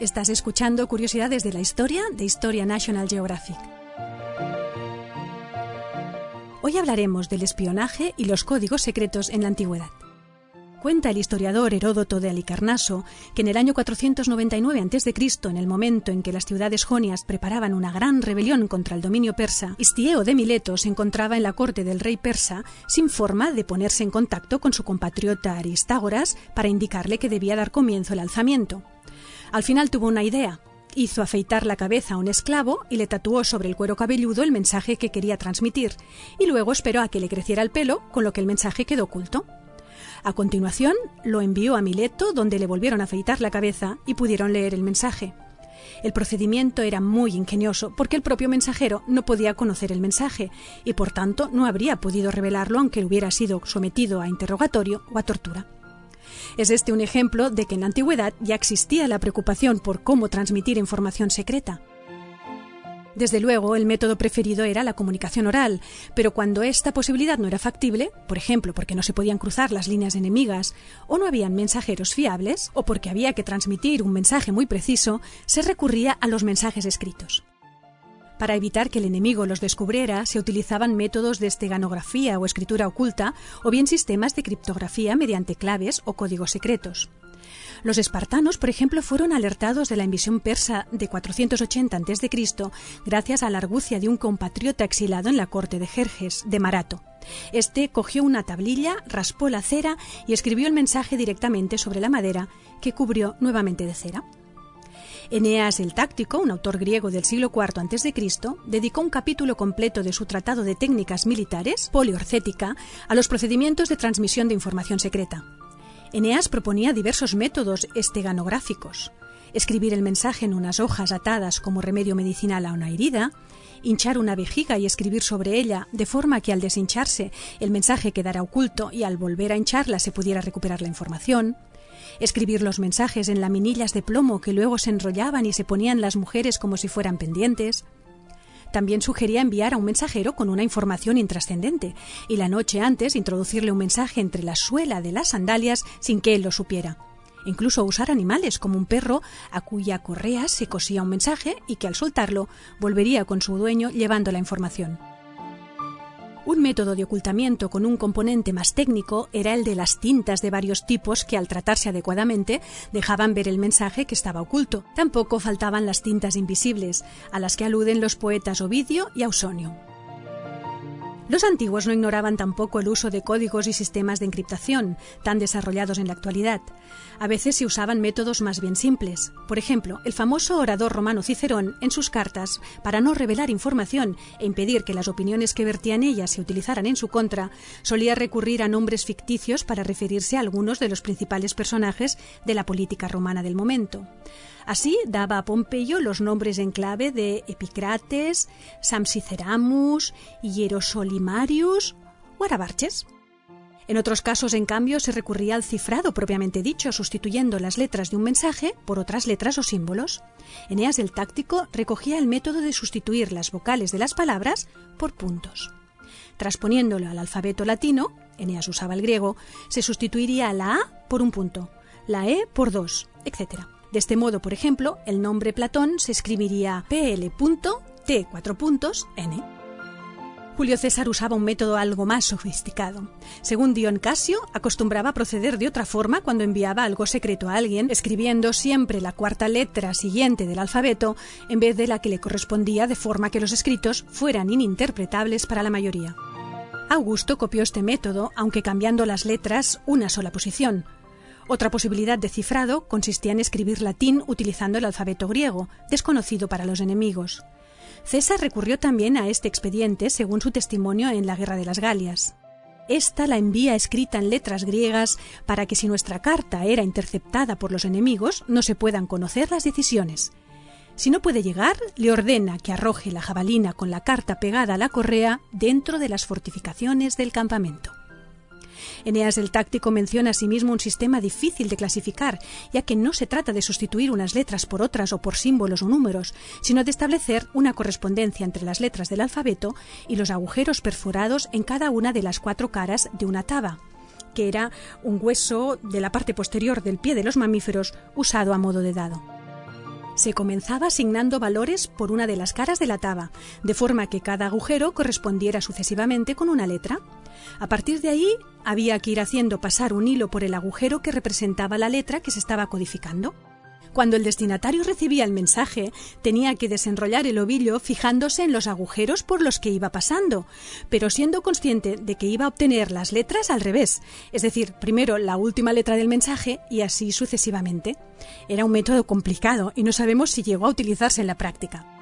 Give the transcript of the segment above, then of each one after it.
Estás escuchando Curiosidades de la Historia de Historia National Geographic. Hoy hablaremos del espionaje y los códigos secretos en la antigüedad. Cuenta el historiador Heródoto de Alicarnaso que en el año 499 a.C., en el momento en que las ciudades jonias preparaban una gran rebelión contra el dominio persa, Istieo de Mileto se encontraba en la corte del rey persa sin forma de ponerse en contacto con su compatriota Aristágoras para indicarle que debía dar comienzo el alzamiento. Al final tuvo una idea. Hizo afeitar la cabeza a un esclavo y le tatuó sobre el cuero cabelludo el mensaje que quería transmitir, y luego esperó a que le creciera el pelo, con lo que el mensaje quedó oculto. A continuación, lo envió a Mileto, donde le volvieron a afeitar la cabeza y pudieron leer el mensaje. El procedimiento era muy ingenioso porque el propio mensajero no podía conocer el mensaje y por tanto no habría podido revelarlo aunque hubiera sido sometido a interrogatorio o a tortura. Es este un ejemplo de que en la antigüedad ya existía la preocupación por cómo transmitir información secreta. Desde luego, el método preferido era la comunicación oral, pero cuando esta posibilidad no era factible, por ejemplo, porque no se podían cruzar las líneas enemigas, o no habían mensajeros fiables, o porque había que transmitir un mensaje muy preciso, se recurría a los mensajes escritos. Para evitar que el enemigo los descubriera, se utilizaban métodos de esteganografía o escritura oculta, o bien sistemas de criptografía mediante claves o códigos secretos. Los espartanos, por ejemplo, fueron alertados de la invasión persa de 480 a.C. gracias a la argucia de un compatriota exilado en la corte de Jerjes, de Marato. Este cogió una tablilla, raspó la cera y escribió el mensaje directamente sobre la madera, que cubrió nuevamente de cera. Eneas el Táctico, un autor griego del siglo IV a.C., dedicó un capítulo completo de su tratado de técnicas militares, poliorcética, a los procedimientos de transmisión de información secreta. Eneas proponía diversos métodos esteganográficos. Escribir el mensaje en unas hojas atadas como remedio medicinal a una herida, hinchar una vejiga y escribir sobre ella de forma que al deshincharse el mensaje quedara oculto y al volver a hincharla se pudiera recuperar la información, escribir los mensajes en laminillas de plomo que luego se enrollaban y se ponían las mujeres como si fueran pendientes. También sugería enviar a un mensajero con una información intrascendente y la noche antes introducirle un mensaje entre la suela de las sandalias sin que él lo supiera. Incluso usar animales como un perro a cuya correa se cosía un mensaje y que al soltarlo volvería con su dueño llevando la información. Un método de ocultamiento con un componente más técnico era el de las tintas de varios tipos que al tratarse adecuadamente dejaban ver el mensaje que estaba oculto. Tampoco faltaban las tintas invisibles, a las que aluden los poetas Ovidio y Ausonio. Los antiguos no ignoraban tampoco el uso de códigos y sistemas de encriptación, tan desarrollados en la actualidad. A veces se usaban métodos más bien simples. Por ejemplo, el famoso orador romano Cicerón, en sus cartas, para no revelar información e impedir que las opiniones que vertían ellas se utilizaran en su contra, solía recurrir a nombres ficticios para referirse a algunos de los principales personajes de la política romana del momento. Así daba a Pompeyo los nombres en clave de Epicrates, Samsiceramus, Hierosolimarius o Arabarches. En otros casos, en cambio, se recurría al cifrado propiamente dicho, sustituyendo las letras de un mensaje por otras letras o símbolos. Eneas el Táctico recogía el método de sustituir las vocales de las palabras por puntos. Transponiéndolo al alfabeto latino, Eneas usaba el griego, se sustituiría la A por un punto, la E por dos, etc. De este modo, por ejemplo, el nombre Platón se escribiría pl.t4.n. Julio César usaba un método algo más sofisticado. Según Dion Casio, acostumbraba a proceder de otra forma cuando enviaba algo secreto a alguien, escribiendo siempre la cuarta letra siguiente del alfabeto en vez de la que le correspondía, de forma que los escritos fueran ininterpretables para la mayoría. Augusto copió este método, aunque cambiando las letras una sola posición, otra posibilidad de cifrado consistía en escribir latín utilizando el alfabeto griego, desconocido para los enemigos. César recurrió también a este expediente según su testimonio en la Guerra de las Galias. Esta la envía escrita en letras griegas para que si nuestra carta era interceptada por los enemigos no se puedan conocer las decisiones. Si no puede llegar, le ordena que arroje la jabalina con la carta pegada a la correa dentro de las fortificaciones del campamento. Eneas el Táctico menciona asimismo un sistema difícil de clasificar, ya que no se trata de sustituir unas letras por otras o por símbolos o números, sino de establecer una correspondencia entre las letras del alfabeto y los agujeros perforados en cada una de las cuatro caras de una taba que era un hueso de la parte posterior del pie de los mamíferos usado a modo de dado. Se comenzaba asignando valores por una de las caras de la taba, de forma que cada agujero correspondiera sucesivamente con una letra. A partir de ahí había que ir haciendo pasar un hilo por el agujero que representaba la letra que se estaba codificando. Cuando el destinatario recibía el mensaje, tenía que desenrollar el ovillo fijándose en los agujeros por los que iba pasando, pero siendo consciente de que iba a obtener las letras al revés, es decir, primero la última letra del mensaje y así sucesivamente. Era un método complicado y no sabemos si llegó a utilizarse en la práctica.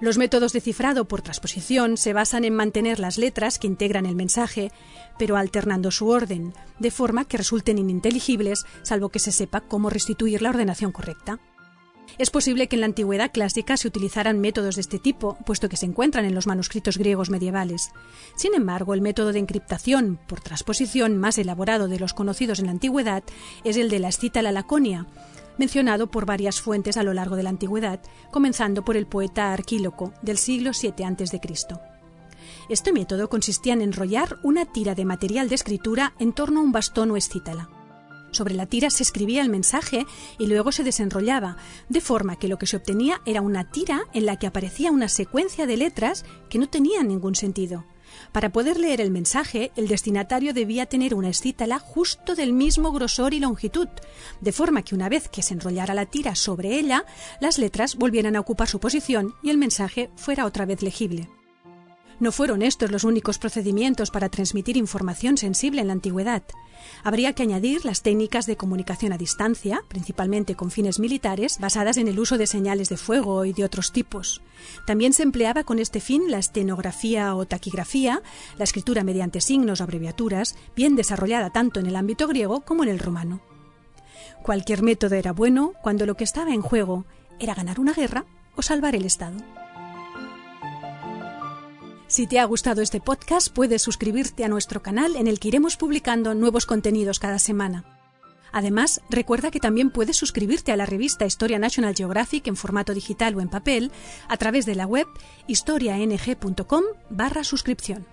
Los métodos de cifrado por transposición se basan en mantener las letras que integran el mensaje, pero alternando su orden, de forma que resulten ininteligibles, salvo que se sepa cómo restituir la ordenación correcta. Es posible que en la antigüedad clásica se utilizaran métodos de este tipo, puesto que se encuentran en los manuscritos griegos medievales. Sin embargo, el método de encriptación por transposición más elaborado de los conocidos en la antigüedad es el de la escita la laconia, mencionado por varias fuentes a lo largo de la antigüedad, comenzando por el poeta Arquíloco del siglo VII a.C. Este método consistía en enrollar una tira de material de escritura en torno a un bastón o escítala. Sobre la tira se escribía el mensaje y luego se desenrollaba, de forma que lo que se obtenía era una tira en la que aparecía una secuencia de letras que no tenían ningún sentido. Para poder leer el mensaje, el destinatario debía tener una escítala justo del mismo grosor y longitud, de forma que una vez que se enrollara la tira sobre ella, las letras volvieran a ocupar su posición y el mensaje fuera otra vez legible. No fueron estos los únicos procedimientos para transmitir información sensible en la antigüedad. Habría que añadir las técnicas de comunicación a distancia, principalmente con fines militares, basadas en el uso de señales de fuego y de otros tipos. También se empleaba con este fin la estenografía o taquigrafía, la escritura mediante signos o abreviaturas, bien desarrollada tanto en el ámbito griego como en el romano. Cualquier método era bueno cuando lo que estaba en juego era ganar una guerra o salvar el Estado. Si te ha gustado este podcast, puedes suscribirte a nuestro canal en el que iremos publicando nuevos contenidos cada semana. Además, recuerda que también puedes suscribirte a la revista Historia National Geographic en formato digital o en papel a través de la web historiang.com barra suscripción.